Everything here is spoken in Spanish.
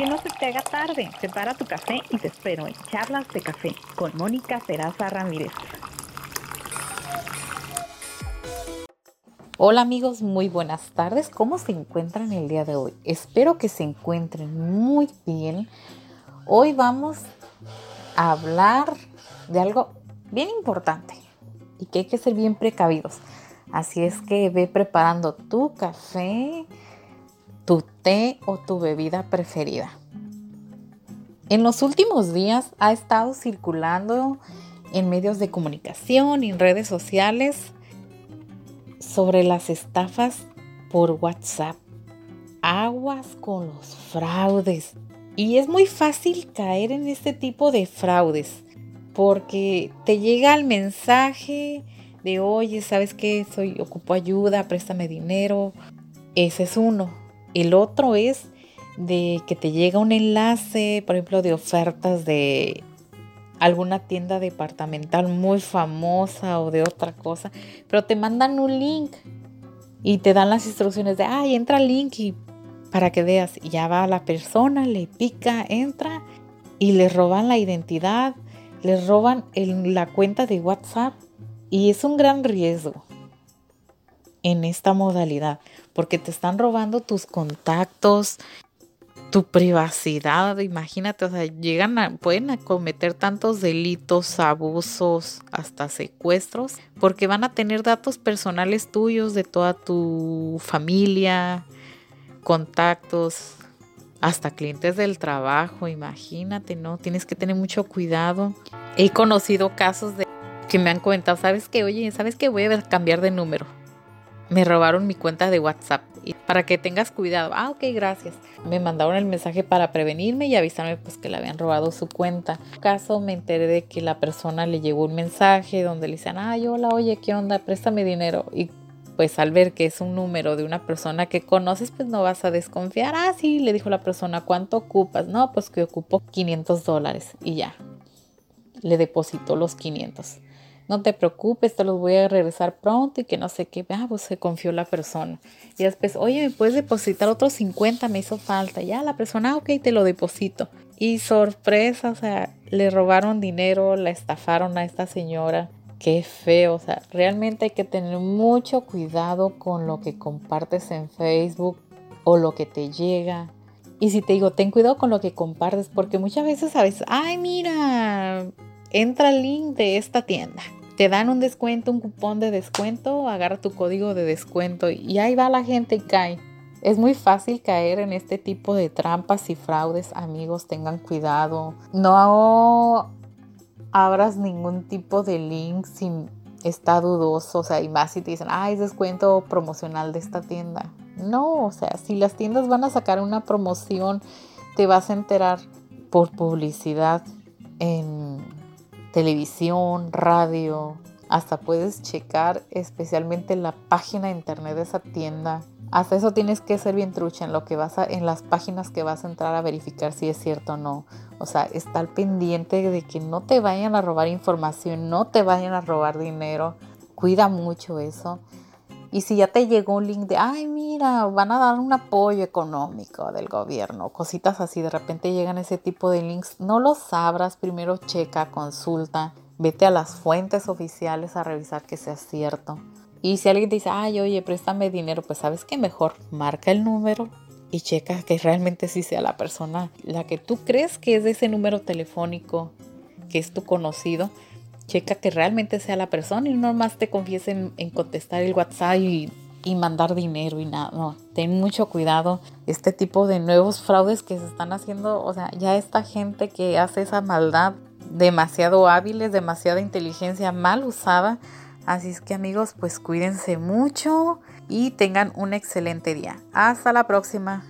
Que no se te haga tarde. Prepara tu café y te espero en Charlas de Café con Mónica Peraza Ramírez. Hola amigos, muy buenas tardes. ¿Cómo se encuentran el día de hoy? Espero que se encuentren muy bien. Hoy vamos a hablar de algo bien importante y que hay que ser bien precavidos. Así es que ve preparando tu café, tu té o tu bebida preferida. En los últimos días ha estado circulando en medios de comunicación y en redes sociales sobre las estafas por WhatsApp. Aguas con los fraudes. Y es muy fácil caer en este tipo de fraudes porque te llega el mensaje de, oye, ¿sabes qué? Soy, ocupo ayuda, préstame dinero. Ese es uno. El otro es de que te llega un enlace, por ejemplo, de ofertas de alguna tienda departamental muy famosa o de otra cosa, pero te mandan un link y te dan las instrucciones de, ay, entra al link y para que veas, y ya va la persona, le pica, entra y le roban la identidad, le roban la cuenta de WhatsApp y es un gran riesgo en esta modalidad, porque te están robando tus contactos, tu privacidad, imagínate, o sea, llegan a, pueden cometer tantos delitos, abusos, hasta secuestros, porque van a tener datos personales tuyos de toda tu familia, contactos, hasta clientes del trabajo, imagínate, ¿no? Tienes que tener mucho cuidado. He conocido casos de que me han comentado, ¿sabes qué? Oye, ¿sabes qué? Voy a cambiar de número. Me robaron mi cuenta de WhatsApp. Y para que tengas cuidado. Ah, ok, gracias. Me mandaron el mensaje para prevenirme y avisarme pues que le habían robado su cuenta. En caso me enteré de que la persona le llegó un mensaje donde le decían, ay, hola, oye, ¿qué onda? Préstame dinero. Y pues al ver que es un número de una persona que conoces, pues no vas a desconfiar. Ah, sí, le dijo la persona, ¿cuánto ocupas? No, pues que ocupo 500 dólares y ya. Le depositó los 500 no te preocupes, te los voy a regresar pronto y que no sé qué. Ah, pues se confió la persona. Y después, oye, ¿me puedes depositar otros 50? Me hizo falta. Ya la persona, ah, ok, te lo deposito. Y sorpresa, o sea, le robaron dinero, la estafaron a esta señora. Qué feo, o sea, realmente hay que tener mucho cuidado con lo que compartes en Facebook o lo que te llega. Y si te digo, ten cuidado con lo que compartes, porque muchas veces sabes, ay, mira, entra el link de esta tienda te dan un descuento, un cupón de descuento, agarra tu código de descuento y ahí va la gente y cae. Es muy fácil caer en este tipo de trampas y fraudes, amigos, tengan cuidado. No abras ningún tipo de link si está dudoso, o sea, y más si te dicen, ah, es descuento promocional de esta tienda. No, o sea, si las tiendas van a sacar una promoción, te vas a enterar por publicidad en televisión, radio, hasta puedes checar especialmente la página de internet de esa tienda. Hasta eso tienes que ser bien trucha en lo que vas a, en las páginas que vas a entrar a verificar si es cierto o no. O sea, estar pendiente de que no te vayan a robar información, no te vayan a robar dinero. Cuida mucho eso. Y si ya te llegó un link de, ay, mira, van a dar un apoyo económico del gobierno, cositas así, de repente llegan ese tipo de links, no los abras, primero checa, consulta, vete a las fuentes oficiales a revisar que sea cierto. Y si alguien te dice, ay, oye, préstame dinero, pues sabes que mejor marca el número y checa que realmente sí sea la persona, la que tú crees que es de ese número telefónico, que es tu conocido checa que realmente sea la persona y no más te confiesen en, contestar el WhatsApp y, y, mandar dinero y nada. No, ten mucho cuidado. Este tipo de nuevos fraudes que se están haciendo, o sea, ya esta gente que hace esa maldad demasiado hábiles, demasiada inteligencia mal usada. Así es que amigos, pues cuídense mucho y tengan un excelente día. Hasta la próxima.